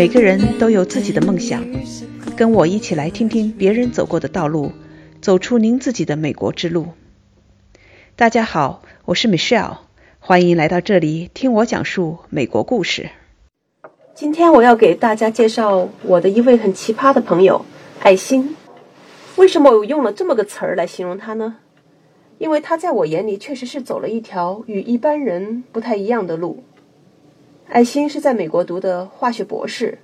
每个人都有自己的梦想，跟我一起来听听别人走过的道路，走出您自己的美国之路。大家好，我是 Michelle，欢迎来到这里听我讲述美国故事。今天我要给大家介绍我的一位很奇葩的朋友艾心。为什么我用了这么个词儿来形容他呢？因为他在我眼里确实是走了一条与一般人不太一样的路。艾辛是在美国读的化学博士，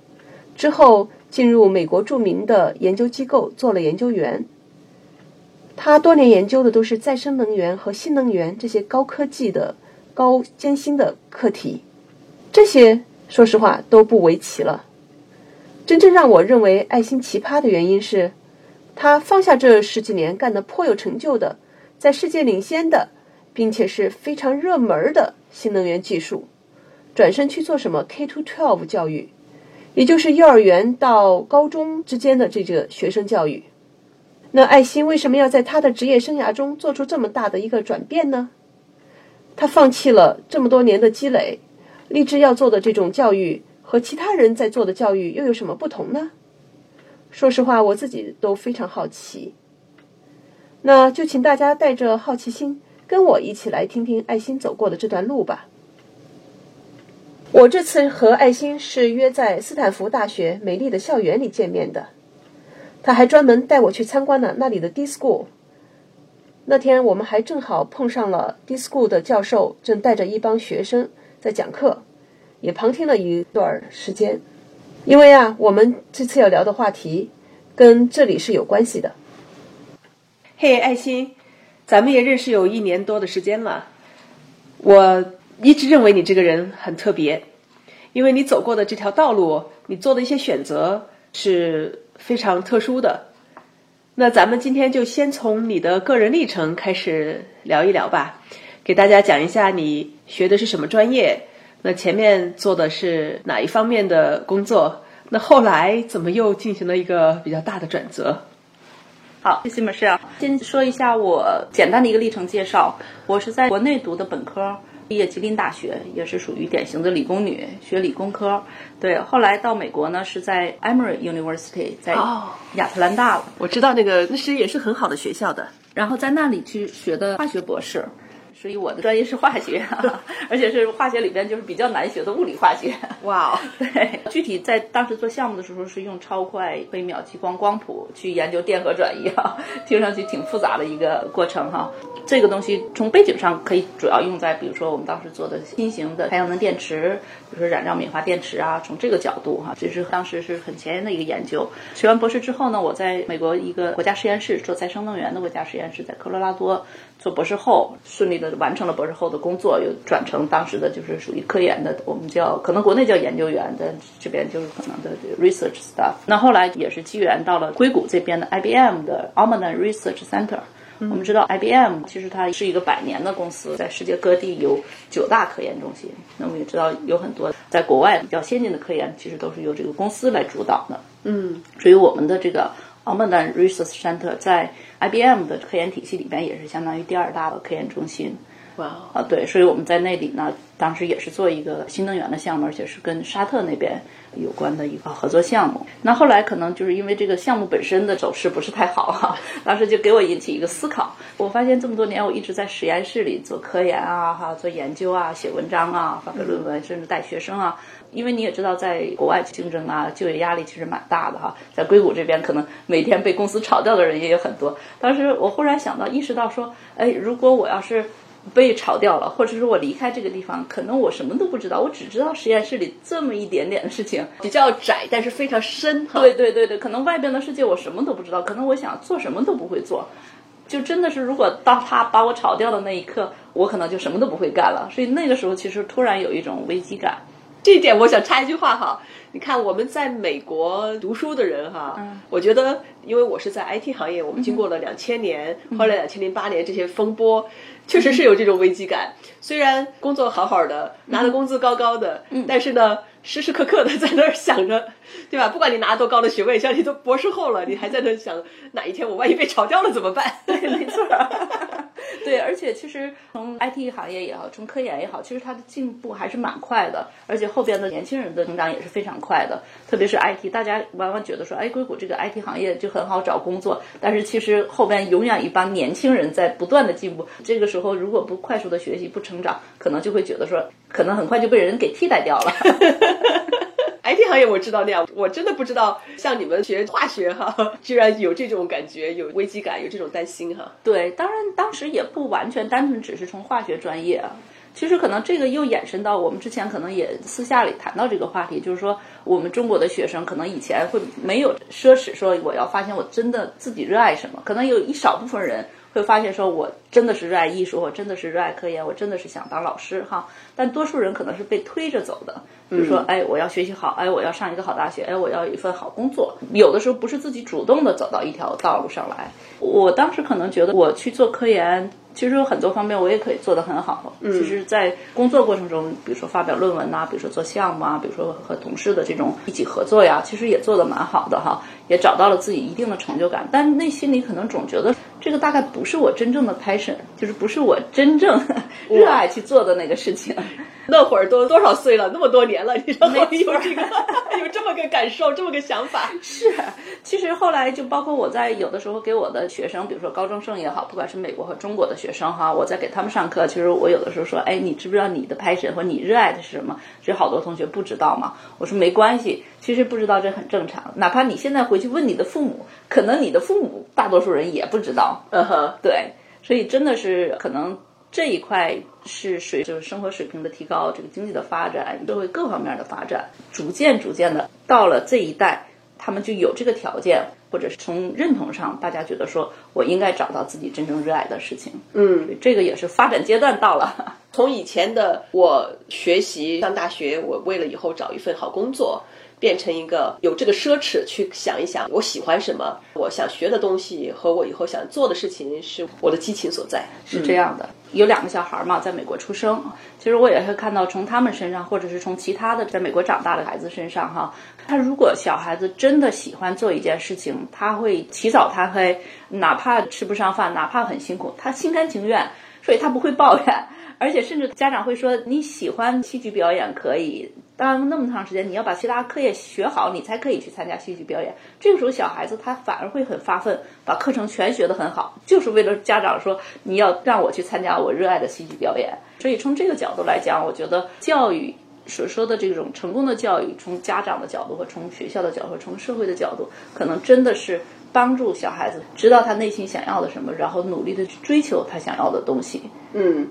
之后进入美国著名的研究机构做了研究员。他多年研究的都是再生能源和新能源这些高科技的、高艰辛的课题。这些说实话都不为奇了。真正让我认为艾辛奇葩的原因是，他放下这十几年干得颇有成就的、在世界领先的，并且是非常热门的新能源技术。转身去做什么 K to twelve 教育，也就是幼儿园到高中之间的这个学生教育。那艾心为什么要在他的职业生涯中做出这么大的一个转变呢？他放弃了这么多年的积累，立志要做的这种教育和其他人在做的教育又有什么不同呢？说实话，我自己都非常好奇。那就请大家带着好奇心，跟我一起来听听爱心走过的这段路吧。我这次和爱心是约在斯坦福大学美丽的校园里见面的，他还专门带我去参观了那里的 D School。那天我们还正好碰上了 D School 的教授正带着一帮学生在讲课，也旁听了一段时间。因为啊，我们这次要聊的话题跟这里是有关系的。嘿，爱心，咱们也认识有一年多的时间了，我。一直认为你这个人很特别，因为你走过的这条道路，你做的一些选择是非常特殊的。那咱们今天就先从你的个人历程开始聊一聊吧，给大家讲一下你学的是什么专业，那前面做的是哪一方面的工作，那后来怎么又进行了一个比较大的转折？好，谢谢马师先说一下我简单的一个历程介绍，我是在国内读的本科。毕业吉林大学也是属于典型的理工女，学理工科。对，后来到美国呢，是在 Emory University，在亚特兰大了。我知道那个，那是也是很好的学校的。然后在那里去学的化学博士。所以我的专业是化学，而且是化学里边就是比较难学的物理化学。哇，对，具体在当时做项目的时候是用超快微秒激光光谱去研究电荷转移哈，听上去挺复杂的一个过程哈。这个东西从背景上可以主要用在，比如说我们当时做的新型的太阳能电池，比如说染料敏化电池啊，从这个角度哈，这是当时是很前沿的一个研究。学完博士之后呢，我在美国一个国家实验室做再生能源的国家实验室，在科罗拉多。做博士后顺利的完成了博士后的工作，又转成当时的就是属于科研的，我们叫可能国内叫研究员，但这边就是可能的 research staff。那后来也是机缘到了硅谷这边的 IBM 的 Almaden Research Center。我们知道 IBM 其实它是一个百年的公司，在世界各地有九大科研中心。那我们也知道有很多在国外比较先进的科研，其实都是由这个公司来主导的。嗯，所以我们的这个 Almaden Research Center 在 IBM 的科研体系里边也是相当于第二大的科研中心。哇，啊对，所以我们在那里呢，当时也是做一个新能源的项目，而且是跟沙特那边有关的一个合作项目。那后来可能就是因为这个项目本身的走势不是太好哈，当时就给我引起一个思考。我发现这么多年我一直在实验室里做科研啊，哈，做研究啊，写文章啊，发表论文，甚至带学生啊。因为你也知道，在国外竞争啊，就业压力其实蛮大的哈。在硅谷这边，可能每天被公司炒掉的人也有很多。当时我忽然想到，意识到说，哎，如果我要是被炒掉了，或者说我离开这个地方，可能我什么都不知道，我只知道实验室里这么一点点的事情，比较窄，但是非常深。对对对对，可能外边的世界我什么都不知道，可能我想做什么都不会做。就真的是，如果当他把我炒掉的那一刻，我可能就什么都不会干了。所以那个时候，其实突然有一种危机感。这一点我想插一句话哈，你看我们在美国读书的人哈，我觉得因为我是在 IT 行业，我们经过了两千年，后来两千零八年这些风波，确实是有这种危机感。虽然工作好好的，拿的工资高高的，但是呢，时时刻刻的在那儿想着，对吧？不管你拿多高的学位，像你都博士后了，你还在那想哪一天我万一被炒掉了怎么办？对，没错。对，而且其实从 IT 行业也好，从科研也好，其实它的进步还是蛮快的，而且后边的年轻人的成长也是非常快的。特别是 IT，大家往往觉得说，哎，硅谷这个 IT 行业就很好找工作，但是其实后边永远一帮年轻人在不断的进步。这个时候如果不快速的学习、不成长，可能就会觉得说，可能很快就被人给替代掉了。哎我知道那样，我真的不知道像你们学化学哈，居然有这种感觉，有危机感，有这种担心哈。对，当然当时也不完全单纯只是从化学专业啊。其实可能这个又延伸到我们之前可能也私下里谈到这个话题，就是说我们中国的学生可能以前会没有奢侈说我要发现我真的自己热爱什么，可能有一少部分人会发现说我真的是热爱艺术，我真的是热爱科研，我真的是想当老师哈。但多数人可能是被推着走的，比如说哎我要学习好，哎我要上一个好大学，哎我要有一份好工作，有的时候不是自己主动的走到一条道路上来。我当时可能觉得我去做科研。其实有很多方面我也可以做得很好。其实，在工作过程中，比如说发表论文呐、比如说做项目啊，比如说和同事的这种一起合作呀，其实也做得蛮好的哈，也找到了自己一定的成就感。但内心里可能总觉得这个大概不是我真正的 passion，就是不是我真正 热爱去做的那个事情。那会儿都多少岁了，那么多年了，你然后没错有这个 有这么个感受，这么个想法。是，其实后来就包括我在有的时候给我的学生，比如说高中生也好，不管是美国和中国的学生哈，我在给他们上课，其实我有的时候说，哎，你知不知道你的 passion 或你热爱的是什么？其实好多同学不知道嘛。我说没关系，其实不知道这很正常。哪怕你现在回去问你的父母，可能你的父母大多数人也不知道。嗯哼，对，所以真的是可能这一块是水，就是生活水平的提高，这个经济的发展，社会各方面的发展，逐渐逐渐的到了这一代，他们就有这个条件，或者是从认同上，大家觉得说我应该找到自己真正热爱的事情。嗯，这个也是发展阶段到了。从以前的我学习上大学，我为了以后找一份好工作，变成一个有这个奢侈去想一想我喜欢什么，我想学的东西和我以后想做的事情是我的激情所在。是这样的，有两个小孩嘛，在美国出生。其实我也会看到，从他们身上，或者是从其他的在美国长大的孩子身上，哈，他如果小孩子真的喜欢做一件事情，他会起早贪黑，哪怕吃不上饭，哪怕很辛苦，他心甘情愿，所以他不会抱怨。而且甚至家长会说，你喜欢戏剧表演可以，当然那么长时间，你要把其他课业学好，你才可以去参加戏剧表演。这个时候，小孩子他反而会很发奋，把课程全学得很好，就是为了家长说你要让我去参加我热爱的戏剧表演。所以从这个角度来讲，我觉得教育所说的这种成功的教育，从家长的角度和从学校的角度从社会的角度，可能真的是帮助小孩子知道他内心想要的什么，然后努力的去追求他想要的东西。嗯，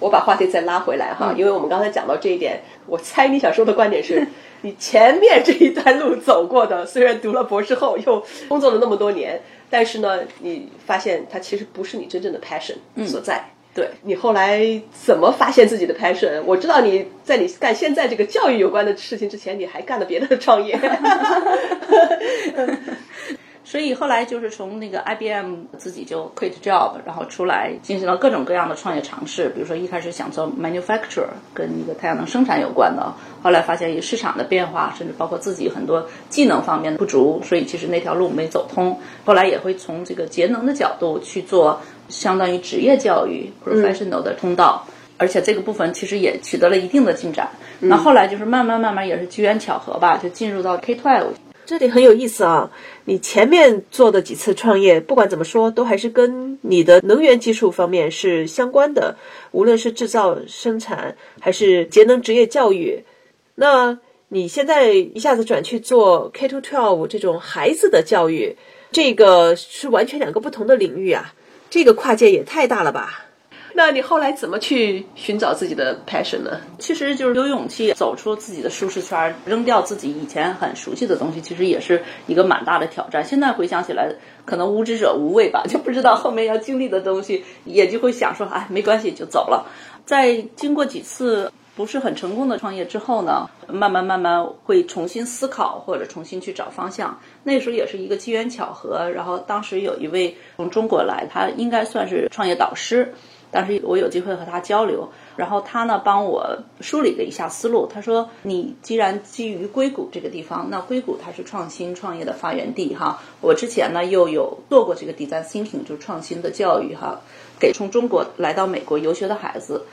我把话题再拉回来哈，因为我们刚才讲到这一点，我猜你想说的观点是，你前面这一段路走过的，虽然读了博士后，又工作了那么多年，但是呢，你发现它其实不是你真正的 passion 所在。对你后来怎么发现自己的 passion？我知道你在你干现在这个教育有关的事情之前，你还干了别的创业。所以后来就是从那个 IBM 自己就 quit job，然后出来进行了各种各样的创业尝试。比如说一开始想做 manufacturer，跟那个太阳能生产有关的，后来发现以市场的变化，甚至包括自己很多技能方面的不足，所以其实那条路没走通。后来也会从这个节能的角度去做相当于职业教育 professional 的通道。而且这个部分其实也取得了一定的进展。那、后来就是慢慢慢慢也是机缘巧合吧，就进入到 K twelve。这里很有意思啊！你前面做的几次创业，不管怎么说，都还是跟你的能源技术方面是相关的，无论是制造、生产，还是节能职业教育。那你现在一下子转去做 K to twelve 这种孩子的教育，这个是完全两个不同的领域啊！这个跨界也太大了吧！那你后来怎么去寻找自己的 passion 呢？其实就是有勇气走出自己的舒适圈，扔掉自己以前很熟悉的东西，其实也是一个蛮大的挑战。现在回想起来，可能无知者无畏吧，就不知道后面要经历的东西，也就会想说，哎，没关系，就走了。在经过几次不是很成功的创业之后呢，慢慢慢慢会重新思考或者重新去找方向。那时候也是一个机缘巧合，然后当时有一位从中国来，他应该算是创业导师。当时我有机会和他交流，然后他呢帮我梳理了一下思路。他说：“你既然基于硅谷这个地方，那硅谷它是创新创业的发源地哈。我之前呢又有做过这个 design thinking，就创新的教育哈，给从中国来到美国游学的孩子，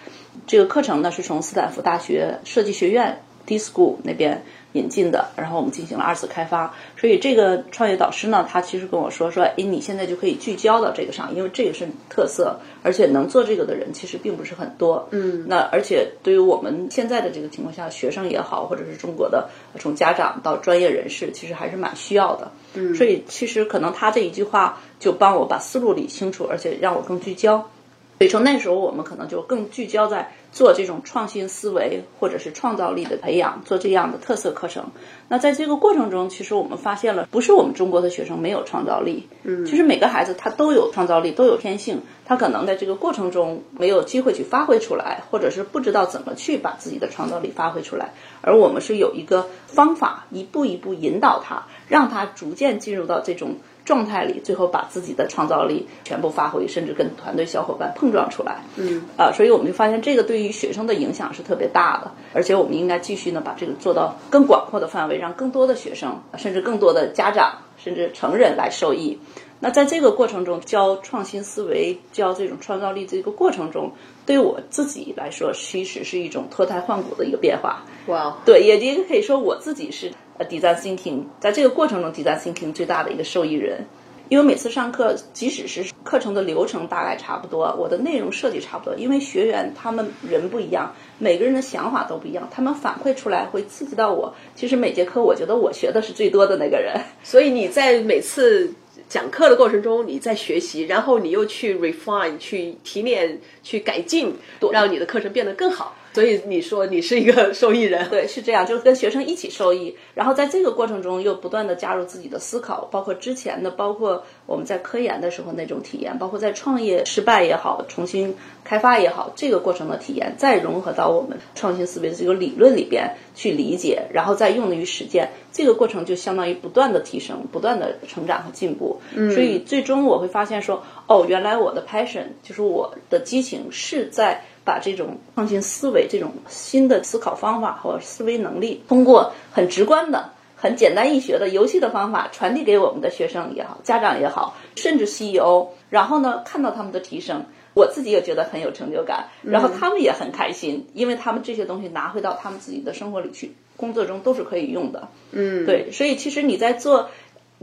这个课程呢是从斯坦福大学设计学院 D School 那边。”引进的，然后我们进行了二次开发。所以这个创业导师呢，他其实跟我说说，哎，你现在就可以聚焦到这个上，因为这个是特色，而且能做这个的人其实并不是很多。嗯，那而且对于我们现在的这个情况下，学生也好，或者是中国的从家长到专业人士，其实还是蛮需要的。嗯，所以其实可能他这一句话就帮我把思路理清楚，而且让我更聚焦。所以从那时候，我们可能就更聚焦在做这种创新思维或者是创造力的培养，做这样的特色课程。那在这个过程中，其实我们发现了，不是我们中国的学生没有创造力，嗯，其实每个孩子他都有创造力，都有天性，他可能在这个过程中没有机会去发挥出来，或者是不知道怎么去把自己的创造力发挥出来。而我们是有一个方法，一步一步引导他，让他逐渐进入到这种。状态里，最后把自己的创造力全部发挥，甚至跟团队小伙伴碰撞出来。嗯，啊，所以我们就发现这个对于学生的影响是特别大的，而且我们应该继续呢把这个做到更广阔的范围，让更多的学生，甚至更多的家长，甚至成人来受益。那在这个过程中，教创新思维，教这种创造力，这个过程中，对我自己来说，其实是一种脱胎换骨的一个变化。哇，对，也也可以说我自己是。呃，design thinking 在这个过程中，design thinking 最大的一个受益人，因为每次上课，即使是课程的流程大概差不多，我的内容设计差不多，因为学员他们人不一样，每个人的想法都不一样，他们反馈出来会刺激到我。其实每节课，我觉得我学的是最多的那个人。所以你在每次讲课的过程中，你在学习，然后你又去 refine、去提炼、去改进，让你的课程变得更好。所以你说你是一个受益人，对，是这样，就是跟学生一起受益，然后在这个过程中又不断的加入自己的思考，包括之前的，包括我们在科研的时候那种体验，包括在创业失败也好，重新开发也好，这个过程的体验，再融合到我们创新思维的这个理论里边去理解，然后再用于实践，这个过程就相当于不断的提升，不断的成长和进步。嗯，所以最终我会发现说，哦，原来我的 passion 就是我的激情是在。把这种创新思维、这种新的思考方法和思维能力，通过很直观的、很简单易学的游戏的方法传递给我们的学生也好、家长也好，甚至 CEO，然后呢，看到他们的提升，我自己也觉得很有成就感，然后他们也很开心，因为他们这些东西拿回到他们自己的生活里去，工作中都是可以用的。嗯，对，所以其实你在做。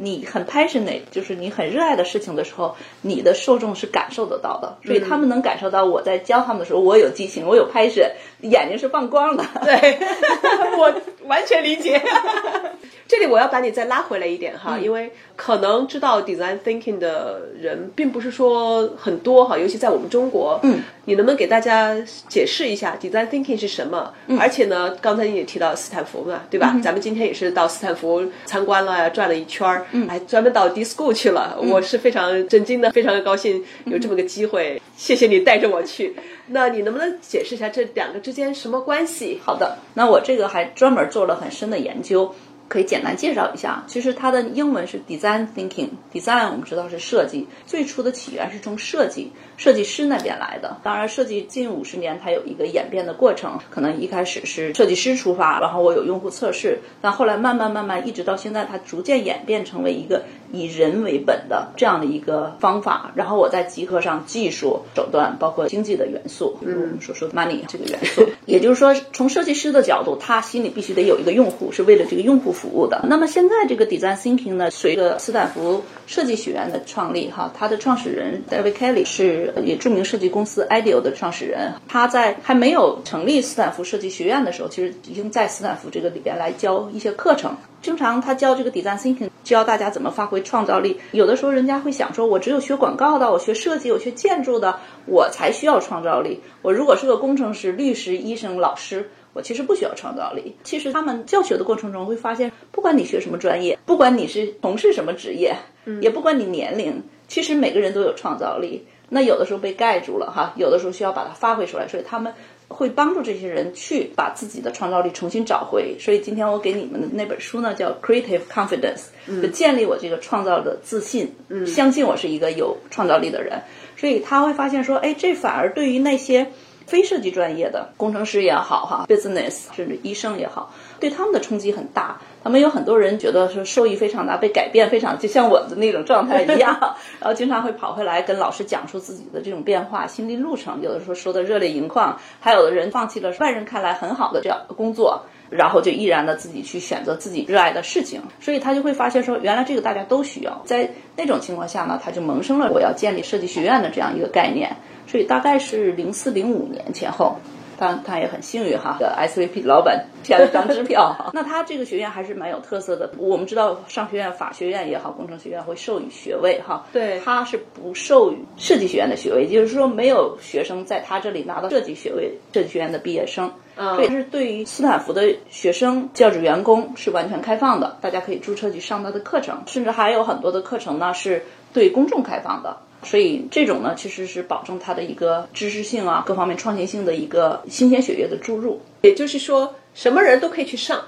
你很 passionate，就是你很热爱的事情的时候，你的受众是感受得到的，所以他们能感受到我在教他们的时候，我有激情，我有 passion，眼睛是放光的。对，我完全理解。这里我要把你再拉回来一点哈，因为可能知道 design thinking 的人并不是说很多哈，尤其在我们中国。嗯，你能不能给大家解释一下 design thinking 是什么？嗯，而且呢，刚才你也提到斯坦福嘛，对吧？咱们今天也是到斯坦福参观了呀，转了一圈儿，嗯，还专门到 D School 去了。我是非常震惊的，非常的高兴有这么个机会，谢谢你带着我去。那你能不能解释一下这两个之间什么关系？好的，那我这个还专门做了很深的研究。可以简单介绍一下，其实它的英文是 design thinking，design 我们知道是设计，最初的起源是从设计设计师那边来的。当然，设计近五十年它有一个演变的过程，可能一开始是设计师出发，然后我有用户测试，但后来慢慢慢慢一直到现在，它逐渐演变成为一个以人为本的这样的一个方法。然后我再集合上技术手段，包括经济的元素，比如我们所说的 money 这个元素，也就是说，从设计师的角度，他心里必须得有一个用户，是为了这个用户。服务的。那么现在这个 design thinking 呢，随着斯坦福设计学院的创立，哈，它的创始人 David Kelly 是也著名设计公司 IDEO 的创始人。他在还没有成立斯坦福设计学院的时候，其实已经在斯坦福这个里边来教一些课程。经常他教这个 design thinking，教大家怎么发挥创造力。有的时候人家会想说，我只有学广告的，我学设计，我学建筑的，我才需要创造力。我如果是个工程师、律师、医生、老师。我其实不需要创造力。其实他们教学的过程中会发现，不管你学什么专业，不管你是从事什么职业，也不管你年龄，其实每个人都有创造力。那有的时候被盖住了哈，有的时候需要把它发挥出来。所以他们会帮助这些人去把自己的创造力重新找回。所以今天我给你们的那本书呢，叫《Creative Confidence》，就建立我这个创造的自信，相信我是一个有创造力的人。所以他会发现说，哎，这反而对于那些非设计专业的工程师也好，哈，business 甚至医生也好，对他们的冲击很大。他们有很多人觉得说受益非常大，被改变非常，就像我的那种状态一样，然后经常会跑回来跟老师讲述自己的这种变化、心理路程。有的时候说的热泪盈眶，还有的人放弃了外人看来很好的这样的工作，然后就毅然的自己去选择自己热爱的事情。所以他就会发现说，原来这个大家都需要。在那种情况下呢，他就萌生了我要建立设计学院的这样一个概念。所以大概是零四零五年前后。他他也很幸运哈，SVP 老板签了张支票哈。那他这个学院还是蛮有特色的。我们知道商学院、法学院也好，工程学院会授予学位哈。对，他是不授予设计学院的学位，也就是说没有学生在他这里拿到设计学位，设计学院的毕业生。所以是对于斯坦福的学生、教职员工是完全开放的，大家可以注册去上他的课程，甚至还有很多的课程呢是对公众开放的。所以这种呢，其实是保证它的一个知识性啊，各方面创新性的一个新鲜血液的注入。也就是说，什么人都可以去上，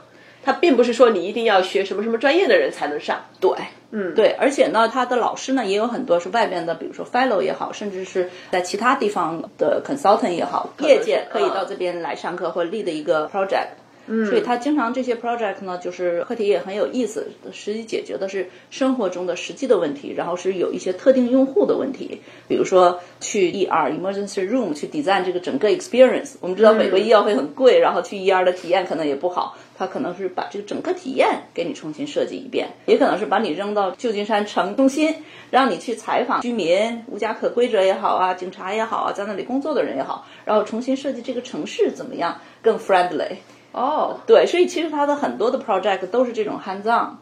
它并不是说你一定要学什么什么专业的人才能上。对，嗯，对。而且呢，他的老师呢也有很多是外边的，比如说 fellow 也好，甚至是在其他地方的 consultant 也好，业界可以到这边来上课或立的一个 project。所以他经常这些 project 呢，就是课题也很有意思，实际解决的是生活中的实际的问题，然后是有一些特定用户的问题，比如说去 ER emergency room 去 design 这个整个 experience。我们知道美国医药费很贵，然后去 ER 的体验可能也不好，他可能是把这个整个体验给你重新设计一遍，也可能是把你扔到旧金山城中心，让你去采访居民、无家可归者也好啊，警察也好啊，在那里工作的人也好，然后重新设计这个城市怎么样更 friendly。哦，对，所以其实他的很多的 project 都是这种 hands on，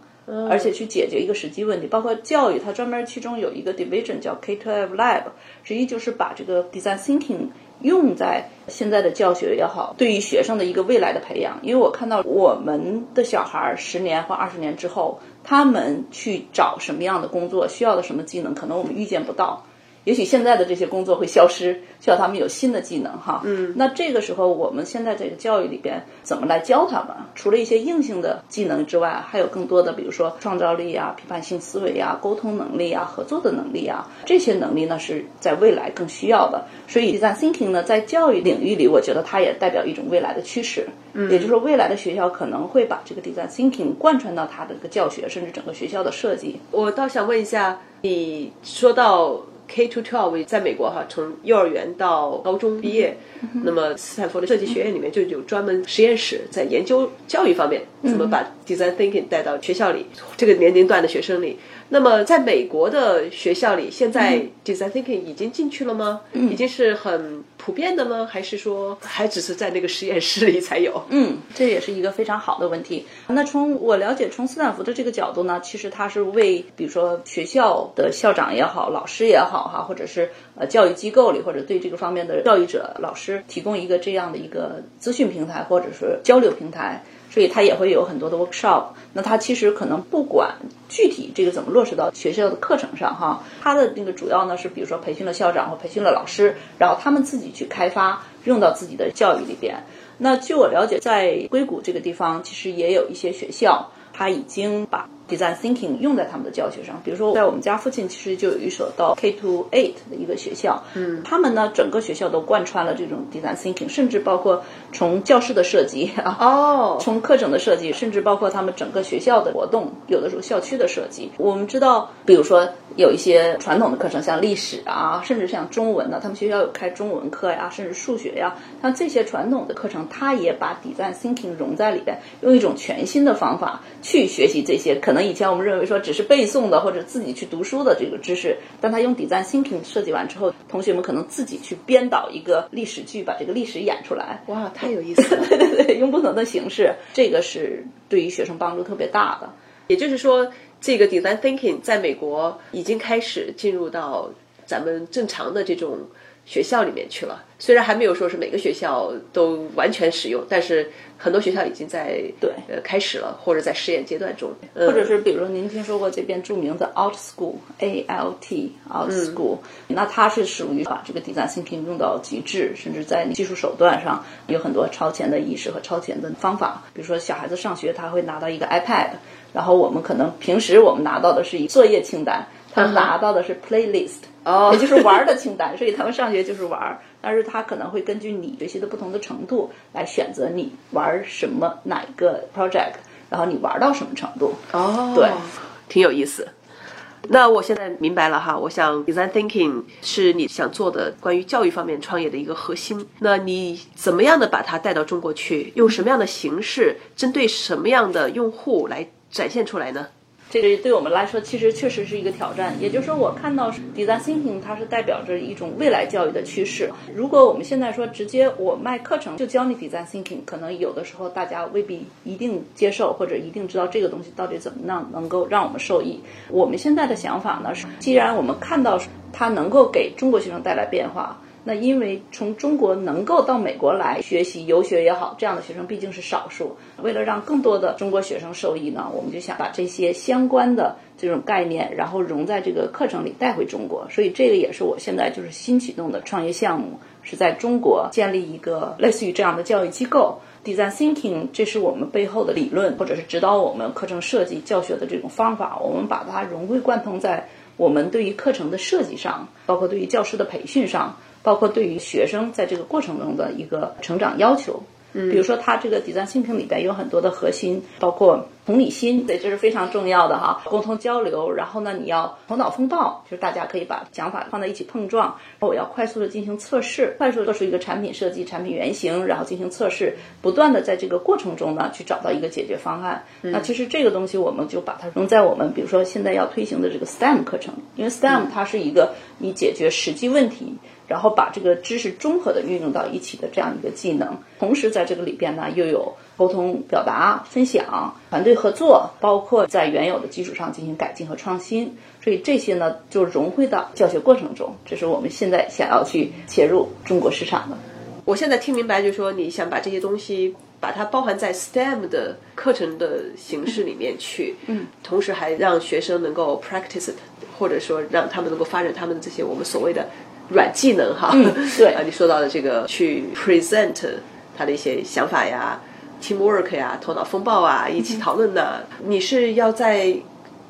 而且去解决一个实际问题，包括教育，它专门其中有一个 division 叫 K12 Lab，实际就是把这个 design thinking 用在现在的教学也好，对于学生的一个未来的培养。因为我看到我们的小孩十年或二十年之后，他们去找什么样的工作，需要的什么技能，可能我们预见不到。也许现在的这些工作会消失，需要他们有新的技能哈。嗯，那这个时候我们现在这个教育里边怎么来教他们？除了一些硬性的技能之外，还有更多的，比如说创造力啊、批判性思维啊、沟通能力啊、合作的能力啊，这些能力呢是在未来更需要的。所以，design thinking 呢，在教育领域里，我觉得它也代表一种未来的趋势。嗯，也就是说，未来的学校可能会把这个 design thinking 贯穿到它的这个教学，甚至整个学校的设计。我倒想问一下，你说到。K to twelve 在美国哈，从幼儿园到高中毕业，那么斯坦福的设计学院里面就有专门实验室，在研究教育方面怎么把 design thinking 带到学校里这个年龄段的学生里。那么在美国的学校里，现在 design thinking 已经进去了吗？已经是很普遍的吗？还是说还只是在那个实验室里才有？嗯，这也是一个非常好的问题。那从我了解，从斯坦福的这个角度呢，其实它是为比如说学校的校长也好，老师也好哈，或者是呃教育机构里或者对这个方面的教育者、老师提供一个这样的一个资讯平台或者是交流平台。所以他也会有很多的 workshop。那他其实可能不管具体这个怎么落实到学校的课程上哈，他的那个主要呢是比如说培训了校长或培训了老师，然后他们自己去开发用到自己的教育里边。那据我了解，在硅谷这个地方其实也有一些学校，他已经把。Design thinking 用在他们的教学上，比如说在我们家附近，其实就有一所到 K to eight 的一个学校，嗯，他们呢整个学校都贯穿了这种 design thinking，甚至包括从教室的设计啊，哦，从课程的设计，甚至包括他们整个学校的活动，有的时候校区的设计。我们知道，比如说有一些传统的课程，像历史啊，甚至像中文呢，他们学校有开中文课呀，甚至数学呀，像这些传统的课程，它也把 design thinking 融在里边，用一种全新的方法去学习这些可能。以前我们认为说只是背诵的或者自己去读书的这个知识，但他用 design thinking 设计完之后，同学们可能自己去编导一个历史剧，把这个历史演出来。哇，太有意思了！对对对，用不同的形式，这个是对于学生帮助特别大的。也就是说，这个 design thinking 在美国已经开始进入到。咱们正常的这种学校里面去了。虽然还没有说是每个学校都完全使用，但是很多学校已经在对呃开始了，或者在试验阶段中，或者是比如您听说过这边著名的 Out School A L T Out School，、那它是属于把这个 design thinking 用到极致，甚至在技术手段上有很多超前的意识和超前的方法。比如说小孩子上学，他会拿到一个 iPad，然后我们可能平时我们拿到的是一作业清单，他们拿到的是 playlist，、哦也就是玩儿的清单，所以他们上学就是玩儿。但是他可能会根据你学习的不同的程度来选择你玩什么哪一个 project，然后你玩到什么程度。哦，对，挺有意思。那我现在明白了哈，我想 design thinking 是你想做的关于教育方面创业的一个核心。那你怎么样的把它带到中国去？用什么样的形式，针对什么样的用户来展现出来呢？这个对我们来说其实确实是一个挑战。也就是说，我看到 design thinking 它是代表着一种未来教育的趋势。如果我们现在说直接我卖课程就教你 design thinking，可能有的时候大家未必一定接受，或者一定知道这个东西到底怎么样能够让我们受益。我们现在的想法呢是，既然我们看到它能够给中国学生带来变化。那因为从中国能够到美国来学习游学也好，这样的学生毕竟是少数。为了让更多的中国学生受益呢，我们就想把这些相关的这种概念，然后融在这个课程里带回中国。所以这个也是我现在就是新启动的创业项目，是在中国建立一个类似于这样的教育机构。Design Thinking，这是我们背后的理论，或者是指导我们课程设计教学的这种方法，我们把它融会贯通在我们对于课程的设计上，包括对于教师的培训上。包括对于学生在这个过程中的一个成长要求，嗯，比如说它这个 design thinking 里边有很多的核心，包括同理心，对，这是非常重要的哈，沟通交流。然后呢，你要头脑风暴，就是大家可以把想法放在一起碰撞。然后我要快速的进行测试，快速地做出一个产品设计、产品原型，然后进行测试，不断的在这个过程中呢去找到一个解决方案。那其实这个东西我们就把它融在我们比如说现在要推行的这个 STEM 课程，因为 STEM 它是一个你解决实际问题。然后把这个知识综合的运用到一起的这样一个技能，同时在这个里边呢又有沟通、表达、分享、团队合作，包括在原有的基础上进行改进和创新。所以这些呢就融汇到教学过程中，这是我们现在想要去切入中国市场的。我现在听明白，就是说你想把这些东西把它包含在 STEM 的课程的形式里面去，嗯，同时还让学生能够 practice 或者说让他们能够发展他们的这些我们所谓的。软技能哈，对啊，你说到的这个去 present 他的一些想法呀，teamwork 呀，头脑风暴啊，一起讨论的。你是要在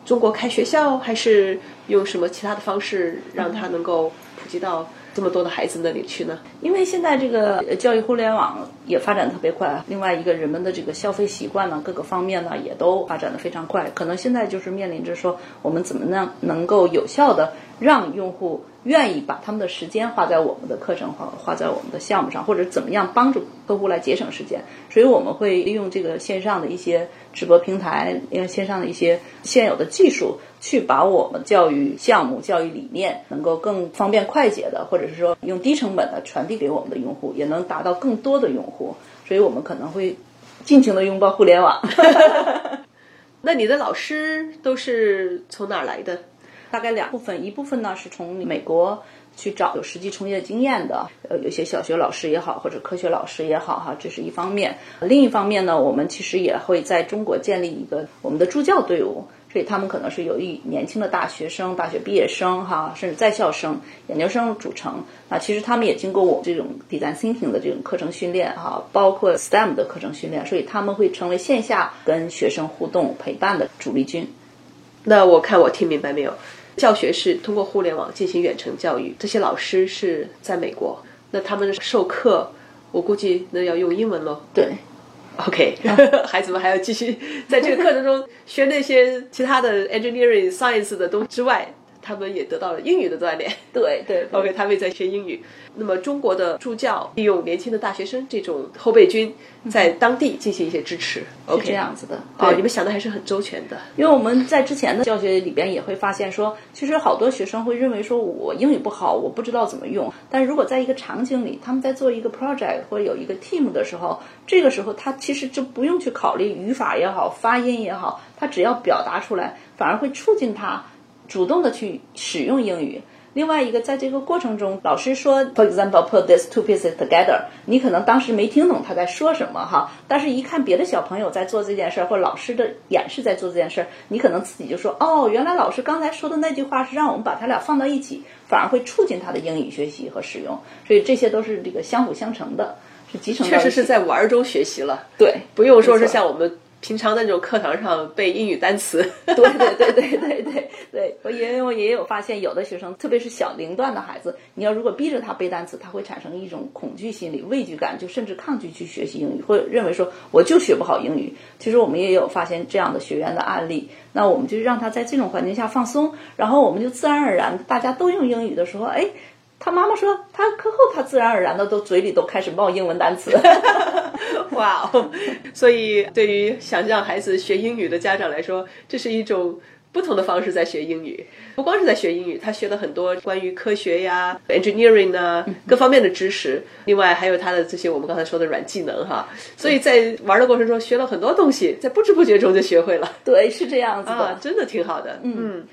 中国开学校，还是用什么其他的方式让他能够普及到这么多的孩子那里去呢？因为现在这个教育互联网也发展特别快，另外一个人们的这个消费习惯呢，各个方面呢也都发展的非常快。可能现在就是面临着说，我们怎么样能够有效的让用户。愿意把他们的时间花在我们的课程花花在我们的项目上，或者怎么样帮助客户来节省时间。所以我们会利用这个线上的一些直播平台，利用线上的一些现有的技术，去把我们教育项目、教育理念能够更方便快捷的，或者是说用低成本的传递给我们的用户，也能达到更多的用户。所以我们可能会尽情的拥抱互联网。那你的老师都是从哪儿来的？大概两部分，一部分呢是从美国去找有实际从业经验的，呃，有些小学老师也好，或者科学老师也好，哈，这是一方面。另一方面呢，我们其实也会在中国建立一个我们的助教队伍，所以他们可能是由于年轻的大学生、大学毕业生，哈，甚至在校生、研究生组成。那其实他们也经过我这种 design thinking 的这种课程训练，哈，包括 STEM 的课程训练，所以他们会成为线下跟学生互动陪伴的主力军。那我看我听明白没有？教学是通过互联网进行远程教育，这些老师是在美国，那他们授课，我估计那要用英文喽。对，OK，孩子们还要继续在这个课程中学那些其他的 engineering science 的东西之外，他们也得到了英语的锻炼。对对，OK，他们也在学英语。那么中国的助教利用年轻的大学生这种后备军，在当地进行一些支持。OK，这样子的。哦，你们想的还是很周全的。因为我们在之前的教学里边也会发现说，其实好多学生会认为说我英语不好，我不知道怎么用。但如果在一个场景里，他们在做一个 project 或者有一个 team 的时候，这个时候他其实就不用去考虑语法也好，发音也好，他只要表达出来，反而会促进他主动的去使用英语。另外一个，在这个过程中，老师说，for example, put these two pieces together，你可能当时没听懂他在说什么哈，但是一看别的小朋友在做这件事儿，或老师的演示在做这件事儿，你可能自己就说，哦，原来老师刚才说的那句话是让我们把它俩放到一起，反而会促进他的英语学习和使用，所以这些都是这个相辅相成的，是集成。确实是在玩儿中学习了，对，不用说是像我们。平常的那种课堂上背英语单词，对对对对对对对，我也我也有发现，有的学生，特别是小龄段的孩子，你要如果逼着他背单词，他会产生一种恐惧心理、畏惧感，就甚至抗拒去学习英语，或者认为说我就学不好英语。其实我们也有发现这样的学员的案例，那我们就让他在这种环境下放松，然后我们就自然而然大家都用英语的时候，哎。他妈妈说，他课后他自然而然的都嘴里都开始冒英文单词，哇哦！所以对于想让孩子学英语的家长来说，这是一种不同的方式在学英语。不光是在学英语，他学了很多关于科学呀、engineering 啊各方面的知识。另外还有他的这些我们刚才说的软技能哈。所以在玩的过程中学了很多东西，在不知不觉中就学会了。对，是这样子的，真的挺好的。嗯。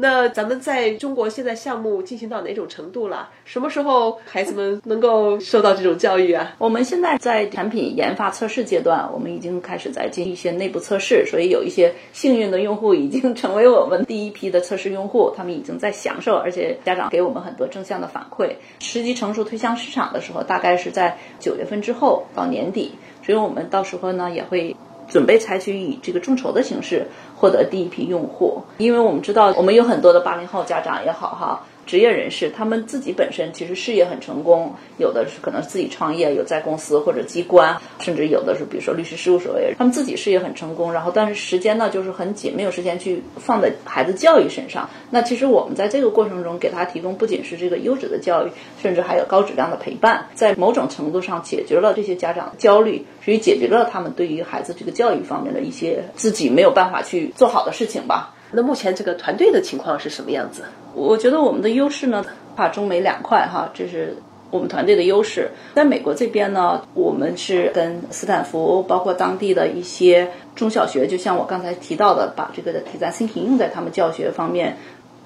那咱们在中国现在项目进行到哪种程度了？什么时候孩子们能够受到这种教育啊？我们现在在产品研发测试阶段，我们已经开始在进行一些内部测试，所以有一些幸运的用户已经成为我们第一批的测试用户，他们已经在享受，而且家长给我们很多正向的反馈。时机成熟推向市场的时候，大概是在九月份之后到年底，所以我们到时候呢也会。准备采取以这个众筹的形式获得第一批用户，因为我们知道我们有很多的八零后家长也好哈。职业人士，他们自己本身其实事业很成功，有的是可能自己创业，有在公司或者机关，甚至有的是比如说律师事务所也，他们自己事业很成功，然后但是时间呢就是很紧，没有时间去放在孩子教育身上。那其实我们在这个过程中给他提供不仅是这个优质的教育，甚至还有高质量的陪伴，在某种程度上解决了这些家长焦虑，所以解决了他们对于孩子这个教育方面的一些自己没有办法去做好的事情吧。那目前这个团队的情况是什么样子？我觉得我们的优势呢，跨中美两块哈，这是我们团队的优势。在美国这边呢，我们是跟斯坦福，包括当地的一些中小学，就像我刚才提到的，把这个 design thinking 用在他们教学方面。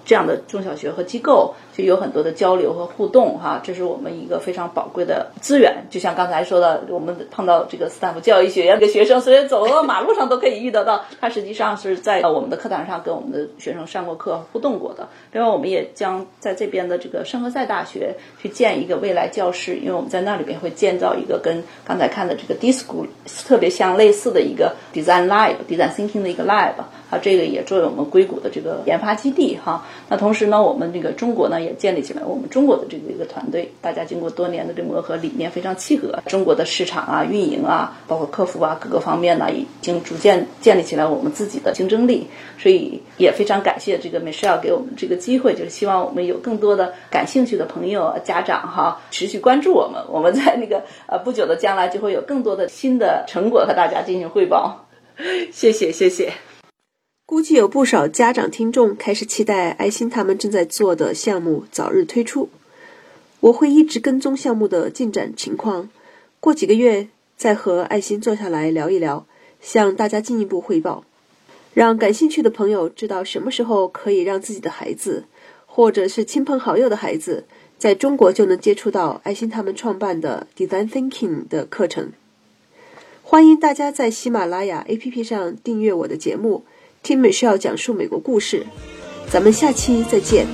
这样的中小学和机构就有很多的交流和互动，哈，这是我们一个非常宝贵的资源。就像刚才说的，我们碰到这个斯坦福教育学院的学生，虽然走到马路上都可以遇得到，他实际上是在我们的课堂上跟我们的学生上过课、互动过的。另外，我们也将在这边的这个圣何塞大学去建一个未来教室，因为我们在那里边会建造一个跟刚才看的这个 DISCO 特别相类似的一个 Design Lab、Design Thinking 的一个 Lab。啊，这个也作为我们硅谷的这个研发基地哈。那同时呢，我们这个中国呢也建立起来我们中国的这个一个团队，大家经过多年的这磨合，理念非常契合。中国的市场啊、运营啊、包括客服啊各个方面呢，已经逐渐建立起来我们自己的竞争力。所以也非常感谢这个 Michelle 给我们这个机会，就是希望我们有更多的感兴趣的朋友、家长哈，持续关注我们。我们在那个呃不久的将来就会有更多的新的成果和大家进行汇报。谢谢，谢谢。估计有不少家长听众开始期待爱心他们正在做的项目早日推出。我会一直跟踪项目的进展情况，过几个月再和爱心坐下来聊一聊，向大家进一步汇报，让感兴趣的朋友知道什么时候可以让自己的孩子，或者是亲朋好友的孩子，在中国就能接触到爱心他们创办的 Design Thinking 的课程。欢迎大家在喜马拉雅 APP 上订阅我的节目。听美需要讲述美国故事，咱们下期再见。